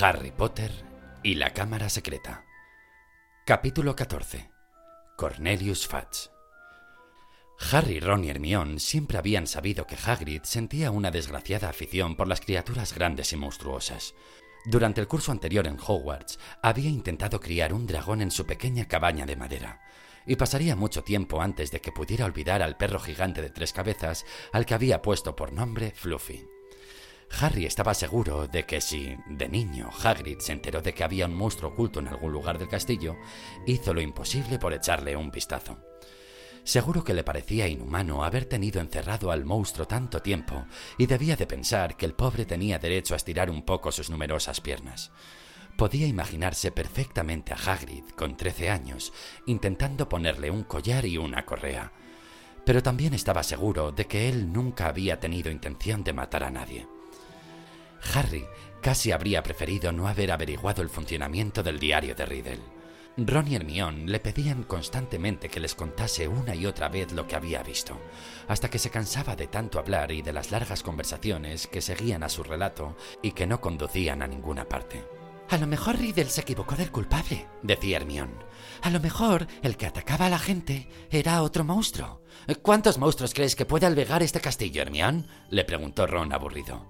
Harry Potter y la Cámara Secreta. Capítulo 14. Cornelius Fudge. Harry, Ron y Hermione siempre habían sabido que Hagrid sentía una desgraciada afición por las criaturas grandes y monstruosas. Durante el curso anterior en Hogwarts, había intentado criar un dragón en su pequeña cabaña de madera, y pasaría mucho tiempo antes de que pudiera olvidar al perro gigante de tres cabezas al que había puesto por nombre Fluffy. Harry estaba seguro de que si, de niño, Hagrid se enteró de que había un monstruo oculto en algún lugar del castillo, hizo lo imposible por echarle un vistazo. Seguro que le parecía inhumano haber tenido encerrado al monstruo tanto tiempo y debía de pensar que el pobre tenía derecho a estirar un poco sus numerosas piernas. Podía imaginarse perfectamente a Hagrid, con trece años, intentando ponerle un collar y una correa. Pero también estaba seguro de que él nunca había tenido intención de matar a nadie. Harry casi habría preferido no haber averiguado el funcionamiento del diario de Riddle. Ron y Hermione le pedían constantemente que les contase una y otra vez lo que había visto, hasta que se cansaba de tanto hablar y de las largas conversaciones que seguían a su relato y que no conducían a ninguna parte. A lo mejor Riddle se equivocó del culpable, decía Hermione. A lo mejor el que atacaba a la gente era otro monstruo. ¿Cuántos monstruos crees que puede albergar este castillo, Hermione? le preguntó Ron aburrido.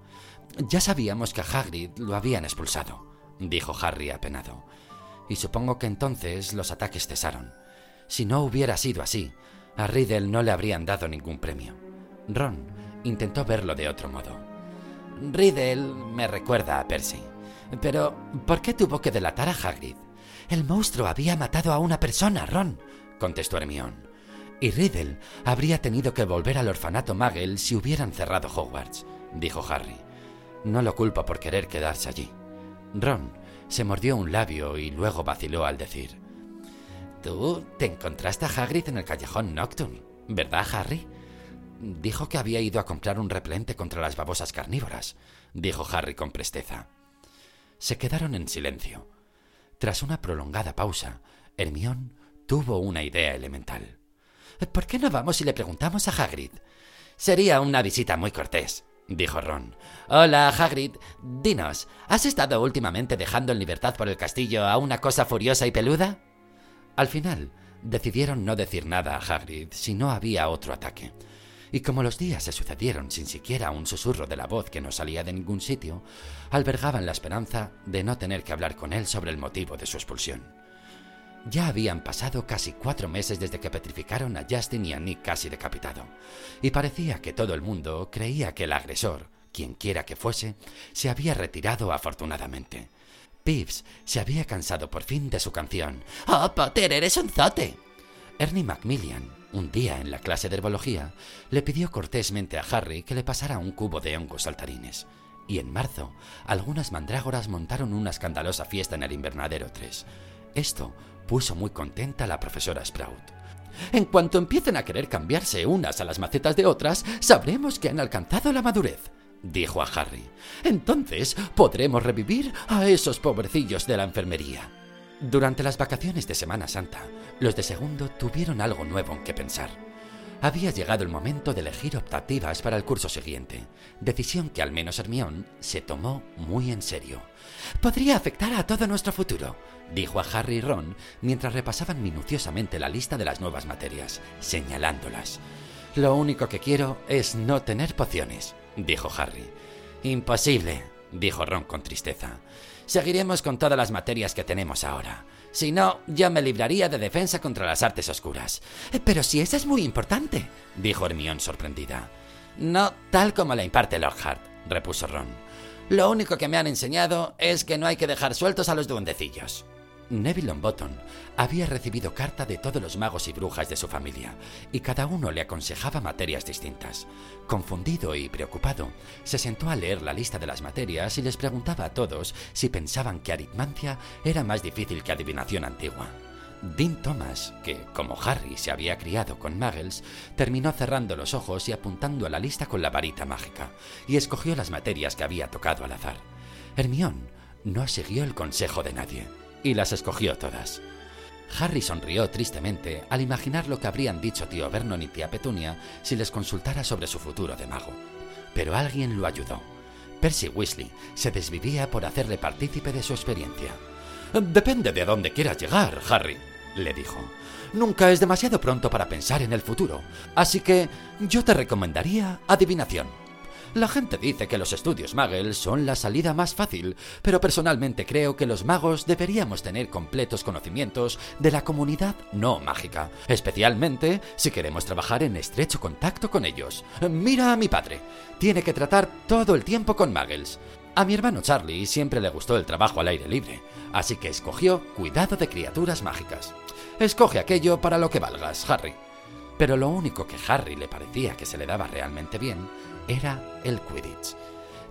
Ya sabíamos que a Hagrid lo habían expulsado, dijo Harry apenado. Y supongo que entonces los ataques cesaron. Si no hubiera sido así, a Riddle no le habrían dado ningún premio. Ron intentó verlo de otro modo. Riddle me recuerda a Percy. Pero, ¿por qué tuvo que delatar a Hagrid? El monstruo había matado a una persona, Ron, contestó Hermione. Y Riddle habría tenido que volver al orfanato Muggle si hubieran cerrado Hogwarts, dijo Harry. No lo culpo por querer quedarse allí. Ron se mordió un labio y luego vaciló al decir: Tú te encontraste a Hagrid en el callejón Nocturne, ¿verdad, Harry? Dijo que había ido a comprar un repelente contra las babosas carnívoras, dijo Harry con presteza. Se quedaron en silencio. Tras una prolongada pausa, Hermión tuvo una idea elemental. ¿Por qué no vamos y le preguntamos a Hagrid? Sería una visita muy cortés, dijo Ron. Hola, Hagrid. Dinos, ¿has estado últimamente dejando en libertad por el castillo a una cosa furiosa y peluda? Al final, decidieron no decir nada a Hagrid si no había otro ataque. Y como los días se sucedieron sin siquiera un susurro de la voz que no salía de ningún sitio, albergaban la esperanza de no tener que hablar con él sobre el motivo de su expulsión. Ya habían pasado casi cuatro meses desde que petrificaron a Justin y a Nick casi decapitado, y parecía que todo el mundo creía que el agresor, quien quiera que fuese, se había retirado afortunadamente. Pips se había cansado por fin de su canción. ¡Oh, Potter, eres un zote! Ernie Macmillan, un día en la clase de herbología, le pidió cortésmente a Harry que le pasara un cubo de hongos saltarines. Y en marzo, algunas mandrágoras montaron una escandalosa fiesta en el invernadero 3. Esto puso muy contenta la profesora Sprout. En cuanto empiecen a querer cambiarse unas a las macetas de otras, sabremos que han alcanzado la madurez, dijo a Harry. Entonces podremos revivir a esos pobrecillos de la enfermería. Durante las vacaciones de Semana Santa, los de segundo tuvieron algo nuevo en que pensar. Había llegado el momento de elegir optativas para el curso siguiente, decisión que al menos Hermione se tomó muy en serio. Podría afectar a todo nuestro futuro, dijo a Harry y Ron mientras repasaban minuciosamente la lista de las nuevas materias, señalándolas. Lo único que quiero es no tener pociones, dijo Harry. Imposible, dijo Ron con tristeza. Seguiremos con todas las materias que tenemos ahora. Si no, yo me libraría de defensa contra las artes oscuras. Pero si esa es muy importante, dijo Hermione sorprendida. No tal como la imparte Lockhart, repuso Ron. Lo único que me han enseñado es que no hay que dejar sueltos a los duendecillos. Neville Longbottom había recibido carta de todos los magos y brujas de su familia, y cada uno le aconsejaba materias distintas. Confundido y preocupado, se sentó a leer la lista de las materias y les preguntaba a todos si pensaban que aritmancia era más difícil que adivinación antigua. Dean Thomas, que, como Harry se había criado con muggles, terminó cerrando los ojos y apuntando a la lista con la varita mágica, y escogió las materias que había tocado al azar. Hermión no siguió el consejo de nadie y las escogió todas. Harry sonrió tristemente al imaginar lo que habrían dicho tío Vernon y tía Petunia si les consultara sobre su futuro de mago. Pero alguien lo ayudó. Percy Weasley se desvivía por hacerle partícipe de su experiencia. Depende de dónde quieras llegar, Harry, le dijo. Nunca es demasiado pronto para pensar en el futuro, así que yo te recomendaría adivinación. La gente dice que los estudios Muggles son la salida más fácil, pero personalmente creo que los magos deberíamos tener completos conocimientos de la comunidad no mágica, especialmente si queremos trabajar en estrecho contacto con ellos. Mira a mi padre, tiene que tratar todo el tiempo con Muggles. A mi hermano Charlie siempre le gustó el trabajo al aire libre, así que escogió cuidado de criaturas mágicas. Escoge aquello para lo que valgas, Harry. Pero lo único que Harry le parecía que se le daba realmente bien era el Quidditch.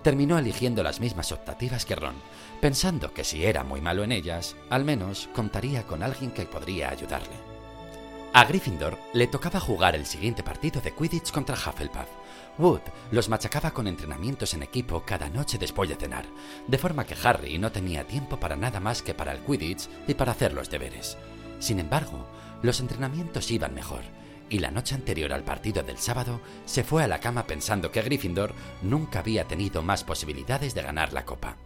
Terminó eligiendo las mismas optativas que Ron, pensando que si era muy malo en ellas, al menos contaría con alguien que podría ayudarle. A Gryffindor le tocaba jugar el siguiente partido de Quidditch contra Hufflepuff. Wood los machacaba con entrenamientos en equipo cada noche después de cenar, de forma que Harry no tenía tiempo para nada más que para el Quidditch y para hacer los deberes. Sin embargo, los entrenamientos iban mejor, y la noche anterior al partido del sábado se fue a la cama pensando que Gryffindor nunca había tenido más posibilidades de ganar la copa.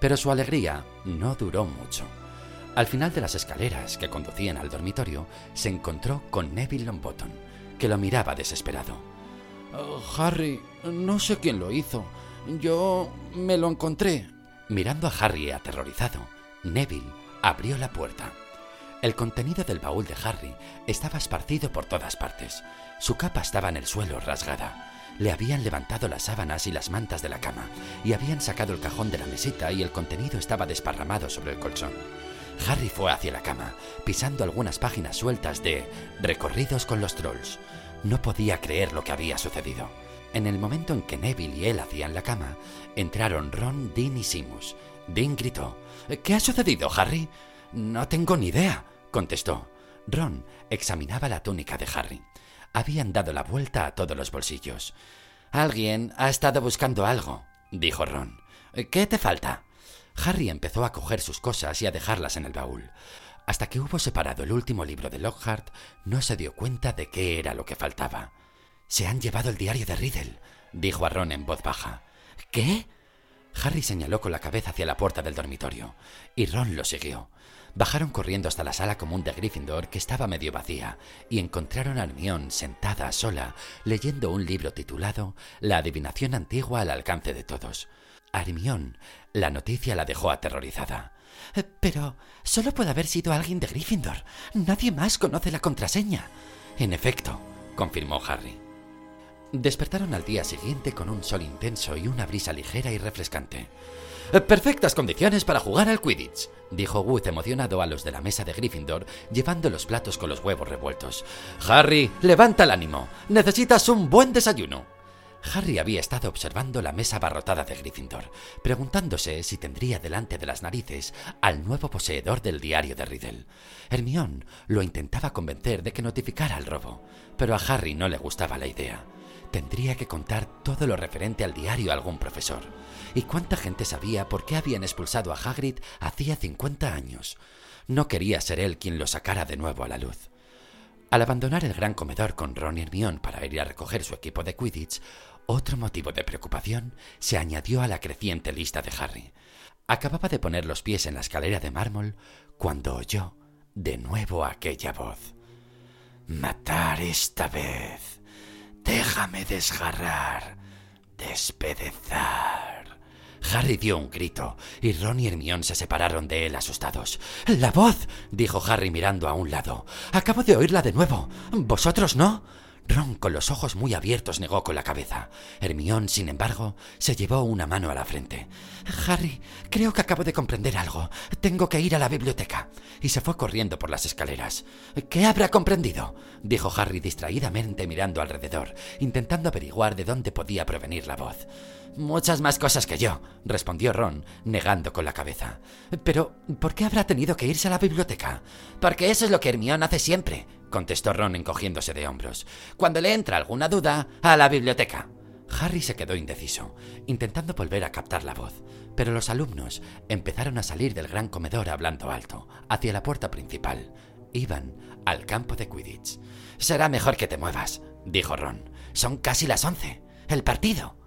Pero su alegría no duró mucho. Al final de las escaleras que conducían al dormitorio, se encontró con Neville Longbottom, que lo miraba desesperado. Oh, Harry, no sé quién lo hizo. Yo me lo encontré. Mirando a Harry aterrorizado, Neville abrió la puerta. El contenido del baúl de Harry estaba esparcido por todas partes. Su capa estaba en el suelo rasgada. Le habían levantado las sábanas y las mantas de la cama, y habían sacado el cajón de la mesita y el contenido estaba desparramado sobre el colchón. Harry fue hacia la cama, pisando algunas páginas sueltas de Recorridos con los Trolls. No podía creer lo que había sucedido. En el momento en que Neville y él hacían la cama, entraron Ron, Dean y Simus. Dean gritó, ¿Qué ha sucedido, Harry? No tengo ni idea, contestó. Ron examinaba la túnica de Harry. Habían dado la vuelta a todos los bolsillos. Alguien ha estado buscando algo, dijo Ron. ¿Qué te falta? Harry empezó a coger sus cosas y a dejarlas en el baúl. Hasta que hubo separado el último libro de Lockhart, no se dio cuenta de qué era lo que faltaba. Se han llevado el diario de Riddle, dijo a Ron en voz baja. ¿Qué? Harry señaló con la cabeza hacia la puerta del dormitorio, y Ron lo siguió. Bajaron corriendo hasta la sala común de Gryffindor, que estaba medio vacía, y encontraron a Hermione sentada sola, leyendo un libro titulado La adivinación antigua al alcance de todos. A Hermione, la noticia la dejó aterrorizada. Eh, pero solo puede haber sido alguien de Gryffindor. Nadie más conoce la contraseña. En efecto, confirmó Harry. Despertaron al día siguiente con un sol intenso y una brisa ligera y refrescante. Perfectas condiciones para jugar al Quidditch, dijo Wood emocionado a los de la mesa de Gryffindor, llevando los platos con los huevos revueltos. Harry, levanta el ánimo. Necesitas un buen desayuno. Harry había estado observando la mesa abarrotada de Gryffindor, preguntándose si tendría delante de las narices al nuevo poseedor del diario de Riddle. Hermione lo intentaba convencer de que notificara el robo, pero a Harry no le gustaba la idea. Tendría que contar todo lo referente al diario a algún profesor. ¿Y cuánta gente sabía por qué habían expulsado a Hagrid hacía 50 años? No quería ser él quien lo sacara de nuevo a la luz. Al abandonar el gran comedor con Ron y Hermione para ir a recoger su equipo de Quidditch, otro motivo de preocupación se añadió a la creciente lista de Harry. Acababa de poner los pies en la escalera de mármol cuando oyó de nuevo aquella voz. Matar esta vez. Déjame desgarrar, despedezar. Harry dio un grito y Ron y Hermione se separaron de él asustados. La voz, dijo Harry mirando a un lado. Acabo de oírla de nuevo. ¿Vosotros no? Ron, con los ojos muy abiertos, negó con la cabeza. Hermión, sin embargo, se llevó una mano a la frente. Harry, creo que acabo de comprender algo. Tengo que ir a la biblioteca. Y se fue corriendo por las escaleras. ¿Qué habrá comprendido? dijo Harry distraídamente mirando alrededor, intentando averiguar de dónde podía provenir la voz. Muchas más cosas que yo, respondió Ron, negando con la cabeza. Pero, ¿por qué habrá tenido que irse a la biblioteca? Porque eso es lo que Hermión hace siempre, contestó Ron encogiéndose de hombros. Cuando le entra alguna duda, a la biblioteca. Harry se quedó indeciso, intentando volver a captar la voz, pero los alumnos empezaron a salir del gran comedor hablando alto, hacia la puerta principal. Iban al campo de Quidditch. Será mejor que te muevas, dijo Ron. Son casi las once. El partido.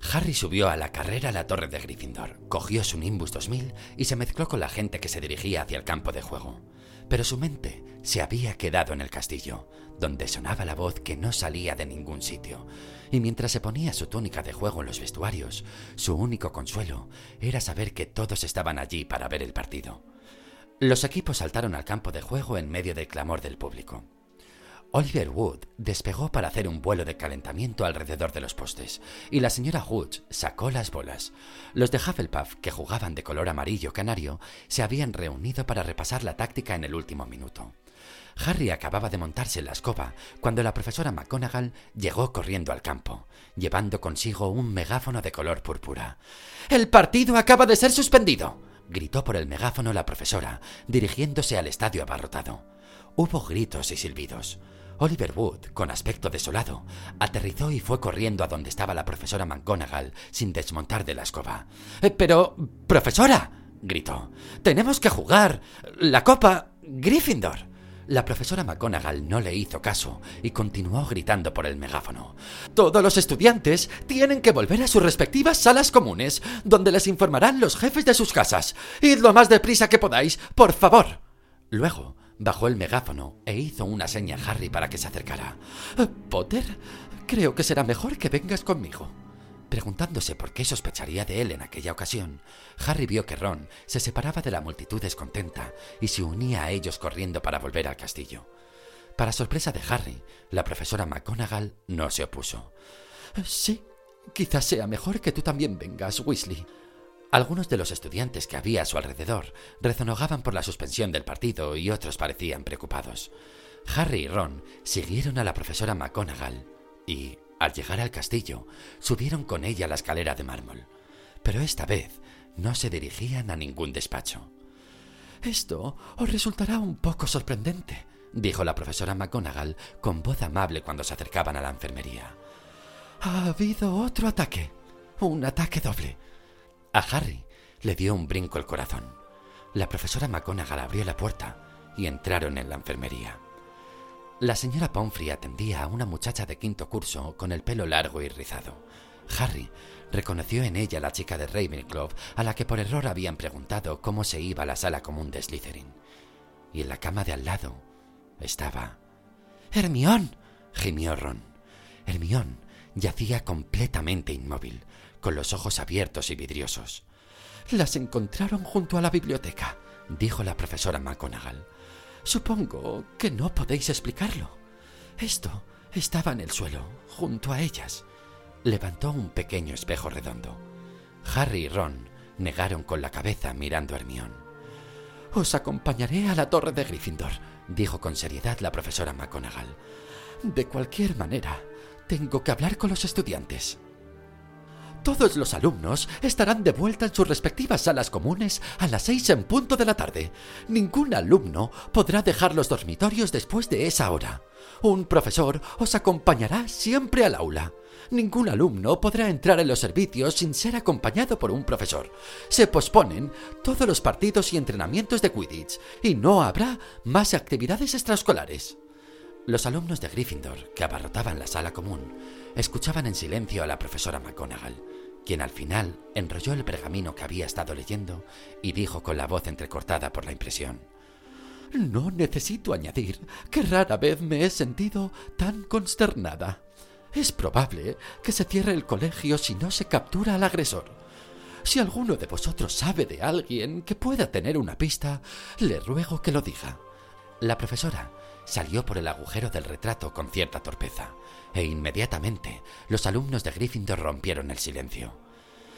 Harry subió a la carrera a la torre de Gryffindor, cogió su Nimbus 2000 y se mezcló con la gente que se dirigía hacia el campo de juego. Pero su mente se había quedado en el castillo, donde sonaba la voz que no salía de ningún sitio. Y mientras se ponía su túnica de juego en los vestuarios, su único consuelo era saber que todos estaban allí para ver el partido. Los equipos saltaron al campo de juego en medio del clamor del público. Oliver Wood despegó para hacer un vuelo de calentamiento alrededor de los postes, y la señora Hooch sacó las bolas. Los de Hufflepuff, que jugaban de color amarillo canario, se habían reunido para repasar la táctica en el último minuto. Harry acababa de montarse en la escoba cuando la profesora McGonagall llegó corriendo al campo, llevando consigo un megáfono de color púrpura. ¡El partido acaba de ser suspendido! gritó por el megáfono la profesora, dirigiéndose al estadio abarrotado. Hubo gritos y silbidos. Oliver Wood, con aspecto desolado, aterrizó y fue corriendo a donde estaba la profesora McGonagall sin desmontar de la escoba. Eh, pero, profesora, gritó, tenemos que jugar la Copa Gryffindor. La profesora McGonagall no le hizo caso y continuó gritando por el megáfono. Todos los estudiantes tienen que volver a sus respectivas salas comunes, donde les informarán los jefes de sus casas. Id lo más deprisa que podáis, por favor. Luego, bajó el megáfono e hizo una seña a Harry para que se acercara. Potter, creo que será mejor que vengas conmigo. Preguntándose por qué sospecharía de él en aquella ocasión, Harry vio que Ron se separaba de la multitud descontenta y se unía a ellos corriendo para volver al castillo. Para sorpresa de Harry, la profesora McGonagall no se opuso. Sí, quizás sea mejor que tú también vengas, Weasley, algunos de los estudiantes que había a su alrededor rezonogaban por la suspensión del partido y otros parecían preocupados. Harry y Ron siguieron a la profesora McGonagall y, al llegar al castillo, subieron con ella la escalera de mármol. Pero esta vez no se dirigían a ningún despacho. Esto os resultará un poco sorprendente, dijo la profesora McGonagall con voz amable cuando se acercaban a la enfermería. Ha habido otro ataque, un ataque doble a Harry le dio un brinco el corazón. La profesora McGonagall abrió la puerta y entraron en la enfermería. La señora Pomfrey atendía a una muchacha de quinto curso con el pelo largo y rizado. Harry reconoció en ella la chica de Ravenclaw a la que por error habían preguntado cómo se iba a la sala común de Slytherin. Y en la cama de al lado estaba... ¡Hermión! gimió Ron. Hermión yacía completamente inmóvil, con los ojos abiertos y vidriosos. Las encontraron junto a la biblioteca, dijo la profesora McGonagall. Supongo que no podéis explicarlo. Esto estaba en el suelo, junto a ellas. Levantó un pequeño espejo redondo. Harry y Ron negaron con la cabeza mirando a Hermión. Os acompañaré a la torre de Gryffindor, dijo con seriedad la profesora McGonagall. De cualquier manera, tengo que hablar con los estudiantes. Todos los alumnos estarán de vuelta en sus respectivas salas comunes a las seis en punto de la tarde. Ningún alumno podrá dejar los dormitorios después de esa hora. Un profesor os acompañará siempre al aula. Ningún alumno podrá entrar en los servicios sin ser acompañado por un profesor. Se posponen todos los partidos y entrenamientos de Quidditch y no habrá más actividades extraescolares. Los alumnos de Gryffindor, que abarrotaban la sala común, escuchaban en silencio a la profesora McGonagall, quien al final enrolló el pergamino que había estado leyendo y dijo con la voz entrecortada por la impresión. No necesito añadir que rara vez me he sentido tan consternada. Es probable que se cierre el colegio si no se captura al agresor. Si alguno de vosotros sabe de alguien que pueda tener una pista, le ruego que lo diga. La profesora salió por el agujero del retrato con cierta torpeza, e inmediatamente los alumnos de Gryffindor rompieron el silencio.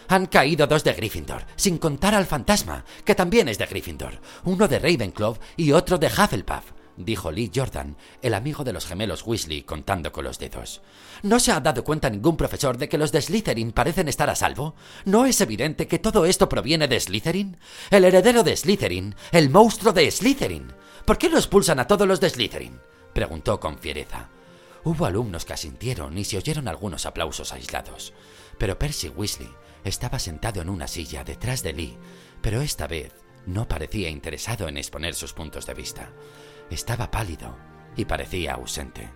Han caído dos de Gryffindor, sin contar al fantasma, que también es de Gryffindor, uno de Ravenclaw y otro de Hufflepuff, dijo Lee Jordan, el amigo de los gemelos Weasley, contando con los dedos. ¿No se ha dado cuenta ningún profesor de que los de Slytherin parecen estar a salvo? ¿No es evidente que todo esto proviene de Slytherin? El heredero de Slytherin, el monstruo de Slytherin. ¿Por qué no expulsan a todos los de Slytherin? preguntó con fiereza. Hubo alumnos que asintieron y se oyeron algunos aplausos aislados. Pero Percy Weasley estaba sentado en una silla detrás de Lee, pero esta vez no parecía interesado en exponer sus puntos de vista. Estaba pálido y parecía ausente.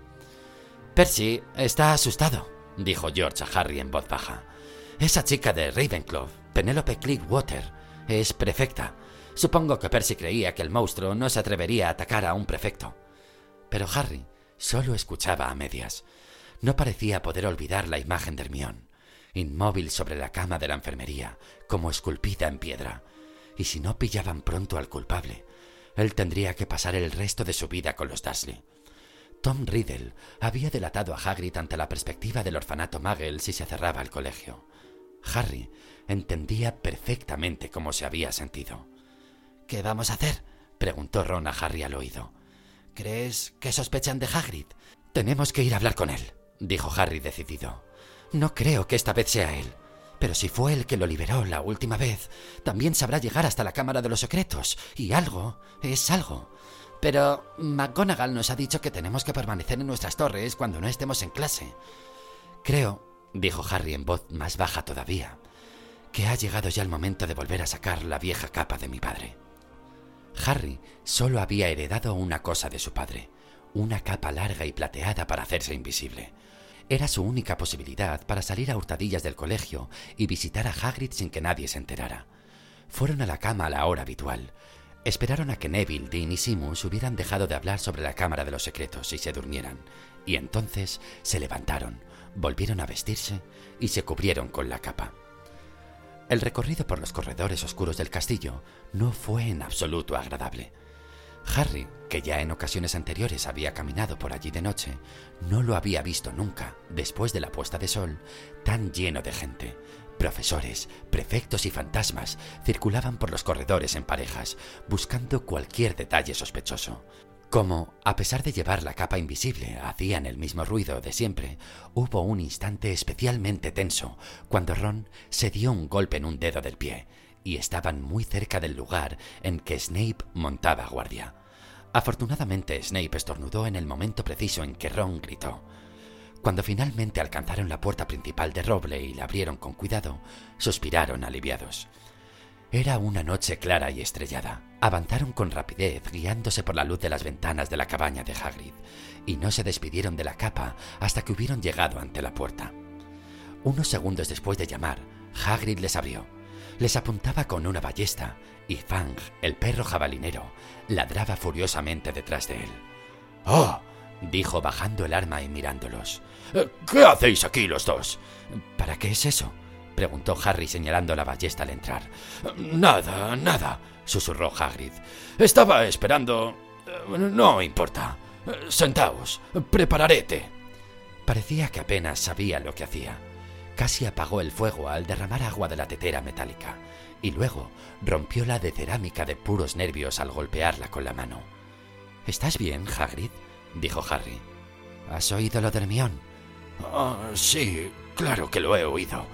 Percy está asustado, dijo George a Harry en voz baja. Esa chica de Ravenclaw, Penelope Water, es prefecta. Supongo que Percy creía que el monstruo no se atrevería a atacar a un prefecto. Pero Harry solo escuchaba a medias. No parecía poder olvidar la imagen de Hermión, inmóvil sobre la cama de la enfermería, como esculpida en piedra. Y si no pillaban pronto al culpable, él tendría que pasar el resto de su vida con los Dursley. Tom Riddle había delatado a Hagrid ante la perspectiva del orfanato Muggle si se cerraba el colegio. Harry entendía perfectamente cómo se había sentido. ¿Qué vamos a hacer? preguntó Ron a Harry al oído. ¿Crees que sospechan de Hagrid? Tenemos que ir a hablar con él, dijo Harry decidido. No creo que esta vez sea él. Pero si fue el que lo liberó la última vez, también sabrá llegar hasta la Cámara de los Secretos. Y algo es algo. Pero McGonagall nos ha dicho que tenemos que permanecer en nuestras torres cuando no estemos en clase. Creo, dijo Harry en voz más baja todavía, que ha llegado ya el momento de volver a sacar la vieja capa de mi padre. Harry solo había heredado una cosa de su padre, una capa larga y plateada para hacerse invisible. Era su única posibilidad para salir a hurtadillas del colegio y visitar a Hagrid sin que nadie se enterara. Fueron a la cama a la hora habitual. Esperaron a que Neville, Dean y Simus hubieran dejado de hablar sobre la Cámara de los Secretos y se durmieran, y entonces se levantaron, volvieron a vestirse y se cubrieron con la capa. El recorrido por los corredores oscuros del castillo no fue en absoluto agradable. Harry, que ya en ocasiones anteriores había caminado por allí de noche, no lo había visto nunca, después de la puesta de sol, tan lleno de gente. Profesores, prefectos y fantasmas circulaban por los corredores en parejas, buscando cualquier detalle sospechoso. Como, a pesar de llevar la capa invisible, hacían el mismo ruido de siempre, hubo un instante especialmente tenso cuando Ron se dio un golpe en un dedo del pie, y estaban muy cerca del lugar en que Snape montaba guardia. Afortunadamente Snape estornudó en el momento preciso en que Ron gritó. Cuando finalmente alcanzaron la puerta principal de roble y la abrieron con cuidado, suspiraron aliviados. Era una noche clara y estrellada. Avanzaron con rapidez, guiándose por la luz de las ventanas de la cabaña de Hagrid, y no se despidieron de la capa hasta que hubieron llegado ante la puerta. Unos segundos después de llamar, Hagrid les abrió. Les apuntaba con una ballesta, y Fang, el perro jabalinero, ladraba furiosamente detrás de él. ¡Oh! dijo bajando el arma y mirándolos. ¿Qué hacéis aquí los dos? ¿Para qué es eso? preguntó Harry señalando la ballesta al entrar. Nada, nada, susurró Hagrid. Estaba esperando. No importa. Sentaos, prepararé. Parecía que apenas sabía lo que hacía. Casi apagó el fuego al derramar agua de la tetera metálica, y luego rompió la de cerámica de puros nervios al golpearla con la mano. ¿Estás bien, Hagrid? dijo Harry. ¿Has oído lo de Hermión? Ah, sí, claro que lo he oído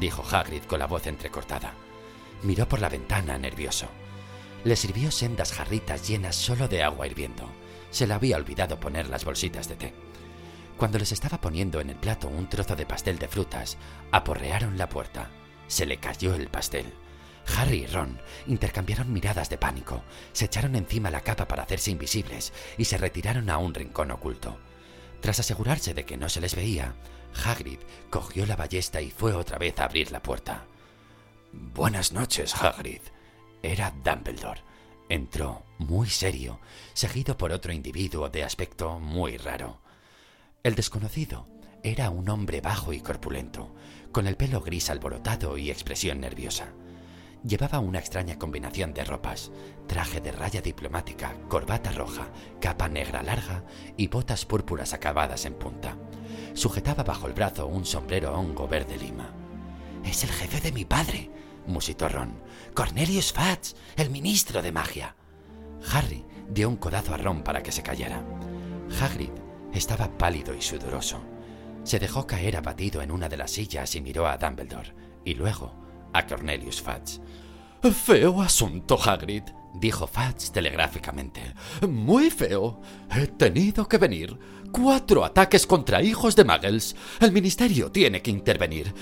dijo Hagrid con la voz entrecortada. Miró por la ventana nervioso. Le sirvió sendas jarritas llenas solo de agua hirviendo. Se le había olvidado poner las bolsitas de té. Cuando les estaba poniendo en el plato un trozo de pastel de frutas, aporrearon la puerta. Se le cayó el pastel. Harry y Ron intercambiaron miradas de pánico, se echaron encima la capa para hacerse invisibles y se retiraron a un rincón oculto. Tras asegurarse de que no se les veía, Hagrid cogió la ballesta y fue otra vez a abrir la puerta. Buenas noches, Hagrid. Era Dumbledore. Entró, muy serio, seguido por otro individuo de aspecto muy raro. El desconocido era un hombre bajo y corpulento, con el pelo gris alborotado y expresión nerviosa. Llevaba una extraña combinación de ropas, traje de raya diplomática, corbata roja, capa negra larga y botas púrpuras acabadas en punta. Sujetaba bajo el brazo un sombrero hongo verde lima. Es el jefe de mi padre, musitó Ron. Cornelius Fudge, el ministro de magia. Harry dio un codazo a Ron para que se callara. Hagrid estaba pálido y sudoroso. Se dejó caer abatido en una de las sillas y miró a Dumbledore, y luego a Cornelius Fudge. Feo asunto, Hagrid, dijo Fudge telegráficamente. Muy feo. He tenido que venir. Cuatro ataques contra hijos de Muggles. El ministerio tiene que intervenir.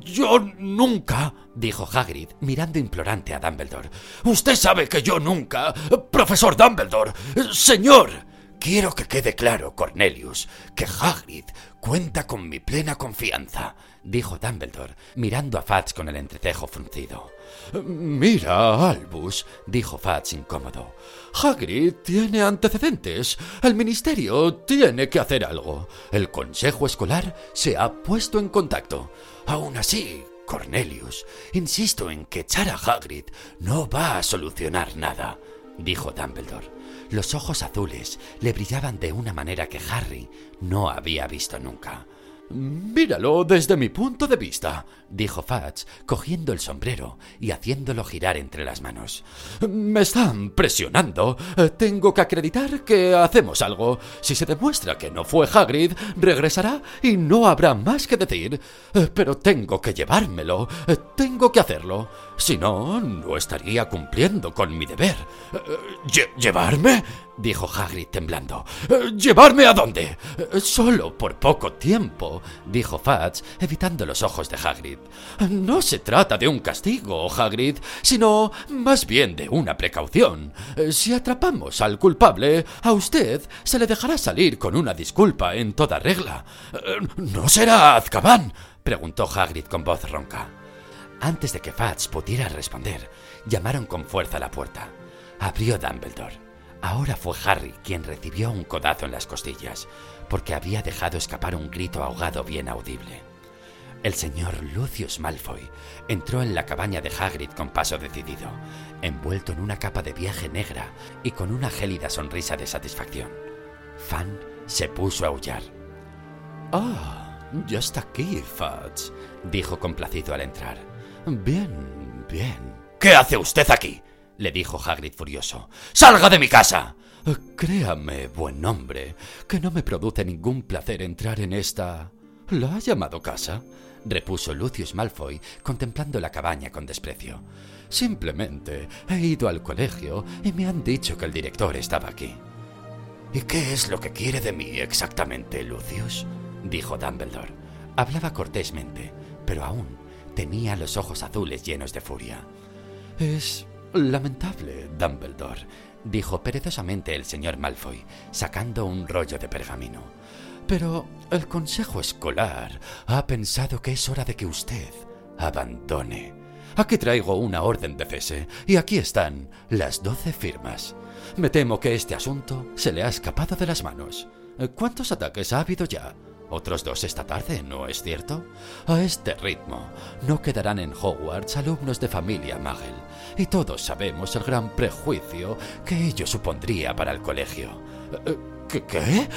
Yo nunca, dijo Hagrid, mirando implorante a Dumbledore. Usted sabe que yo nunca. Profesor Dumbledore. Señor. Quiero que quede claro, Cornelius, que Hagrid cuenta con mi plena confianza, dijo Dumbledore, mirando a Fats con el entrecejo fruncido. Mira, Albus, dijo Fats incómodo. Hagrid tiene antecedentes. El ministerio tiene que hacer algo. El consejo escolar se ha puesto en contacto. Aún así, Cornelius, insisto en que echar a Hagrid no va a solucionar nada, dijo Dumbledore. Los ojos azules le brillaban de una manera que Harry no había visto nunca. Míralo desde mi punto de vista, dijo Fudge, cogiendo el sombrero y haciéndolo girar entre las manos. Me están presionando. Tengo que acreditar que hacemos algo. Si se demuestra que no fue Hagrid, regresará y no habrá más que decir. Pero tengo que llevármelo. Tengo que hacerlo. Si no, no estaría cumpliendo con mi deber. ¿Llevarme? Dijo Hagrid temblando. ¿Llevarme a dónde? Solo por poco tiempo, dijo Fudge, evitando los ojos de Hagrid. No se trata de un castigo, Hagrid, sino más bien de una precaución. Si atrapamos al culpable, a usted se le dejará salir con una disculpa en toda regla. ¿No será Azkaban? preguntó Hagrid con voz ronca. Antes de que Fudge pudiera responder, llamaron con fuerza a la puerta. Abrió Dumbledore. Ahora fue Harry quien recibió un codazo en las costillas, porque había dejado escapar un grito ahogado bien audible. El señor Lucius Malfoy entró en la cabaña de Hagrid con paso decidido, envuelto en una capa de viaje negra y con una gélida sonrisa de satisfacción. Fan se puso a aullar. Ah, ya está aquí, Fudge, dijo complacido al entrar. Bien, bien. ¿Qué hace usted aquí? Le dijo Hagrid furioso. ¡Salga de mi casa! Créame, buen hombre, que no me produce ningún placer entrar en esta... ¿La ha llamado casa? repuso Lucius Malfoy, contemplando la cabaña con desprecio. Simplemente he ido al colegio y me han dicho que el director estaba aquí. ¿Y qué es lo que quiere de mí exactamente, Lucius? dijo Dumbledore. Hablaba cortésmente, pero aún tenía los ojos azules llenos de furia. Es lamentable, Dumbledore, dijo perezosamente el señor Malfoy, sacando un rollo de pergamino. Pero el Consejo Escolar ha pensado que es hora de que usted abandone. Aquí traigo una orden de cese y aquí están las doce firmas. Me temo que este asunto se le ha escapado de las manos. ¿Cuántos ataques ha habido ya? Otros dos esta tarde, ¿no es cierto? A este ritmo, no quedarán en Hogwarts alumnos de familia Magel, y todos sabemos el gran prejuicio que ello supondría para el colegio. ¿Qué? qué?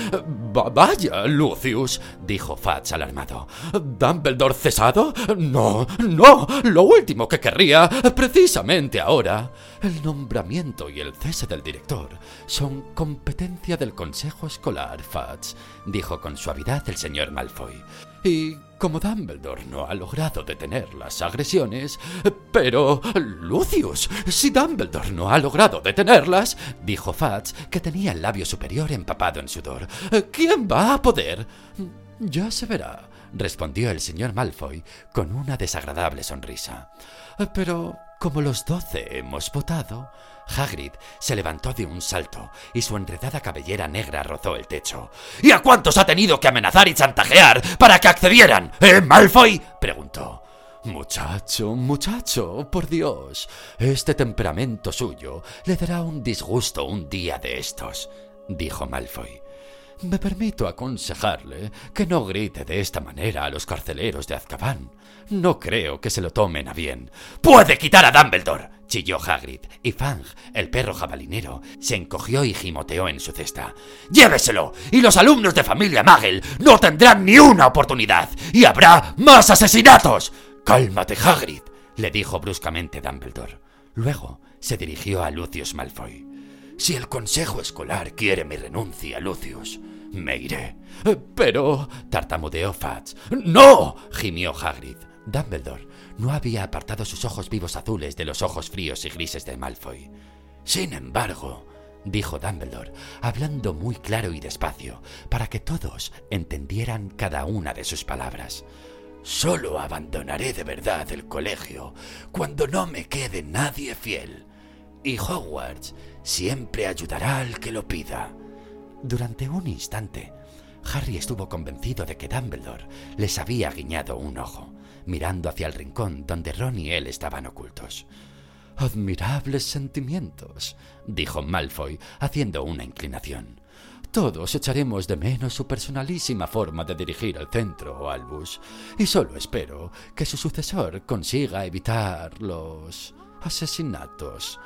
vaya, Lucius, dijo Fats alarmado. ¿Dumbledore cesado? No, no, lo último que querría, precisamente ahora. El nombramiento y el cese del director son competencia del Consejo Escolar, Fats, dijo con suavidad el señor Malfoy. Y como Dumbledore no ha logrado detener las agresiones... Pero... Lucius, si Dumbledore no ha logrado detenerlas, dijo Fats, que tenía el labio superior empapado en sudor, ¿quién va a poder? Ya se verá, respondió el señor Malfoy con una desagradable sonrisa. Pero como los doce hemos votado, Hagrid se levantó de un salto y su enredada cabellera negra rozó el techo. ¿Y a cuántos ha tenido que amenazar y chantajear para que accedieran? ¿Eh, Malfoy? preguntó. Muchacho, muchacho, por Dios, este temperamento suyo le dará un disgusto un día de estos, dijo Malfoy. Me permito aconsejarle que no grite de esta manera a los carceleros de Azkaban. No creo que se lo tomen a bien. ¡Puede quitar a Dumbledore! Chilló Hagrid, y Fang, el perro jabalinero, se encogió y gimoteó en su cesta. ¡Lléveselo! Y los alumnos de familia Magel no tendrán ni una oportunidad. ¡Y habrá más asesinatos! Cálmate, Hagrid, le dijo bruscamente Dumbledore. Luego se dirigió a Lucius Malfoy. Si el consejo escolar quiere mi renuncia, Lucius, me iré. Pero... tartamudeó Fats. ¡No! gimió Hagrid. Dumbledore no había apartado sus ojos vivos azules de los ojos fríos y grises de Malfoy. Sin embargo, dijo Dumbledore, hablando muy claro y despacio, para que todos entendieran cada una de sus palabras. Solo abandonaré de verdad el colegio cuando no me quede nadie fiel. Y Hogwarts siempre ayudará al que lo pida. Durante un instante, Harry estuvo convencido de que Dumbledore les había guiñado un ojo, mirando hacia el rincón donde Ron y él estaban ocultos. Admirables sentimientos, dijo Malfoy, haciendo una inclinación. Todos echaremos de menos su personalísima forma de dirigir el centro, Albus, y solo espero que su sucesor consiga evitar los asesinatos.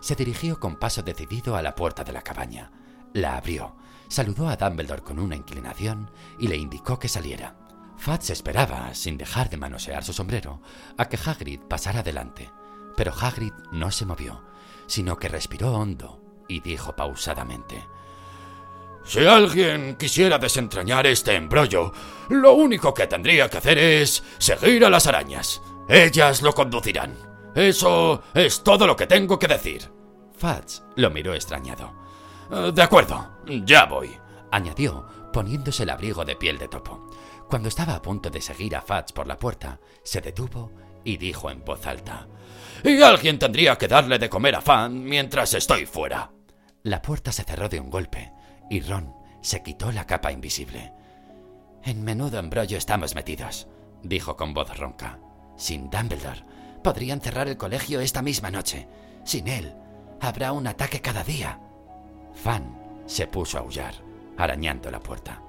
Se dirigió con paso decidido a la puerta de la cabaña. La abrió, saludó a Dumbledore con una inclinación y le indicó que saliera. Fudge esperaba, sin dejar de manosear su sombrero, a que Hagrid pasara adelante. Pero Hagrid no se movió, sino que respiró hondo y dijo pausadamente: Si alguien quisiera desentrañar este embrollo, lo único que tendría que hacer es seguir a las arañas. Ellas lo conducirán. Eso es todo lo que tengo que decir. Fudge lo miró extrañado. Eh, de acuerdo, ya voy, añadió, poniéndose el abrigo de piel de topo. Cuando estaba a punto de seguir a Fudge por la puerta, se detuvo y dijo en voz alta: y alguien tendría que darle de comer a Fan mientras estoy fuera. La puerta se cerró de un golpe y Ron se quitó la capa invisible. En menudo embrollo estamos metidos, dijo con voz ronca. Sin Dumbledore, podrían cerrar el colegio esta misma noche. Sin él, habrá un ataque cada día. Fan se puso a aullar, arañando la puerta.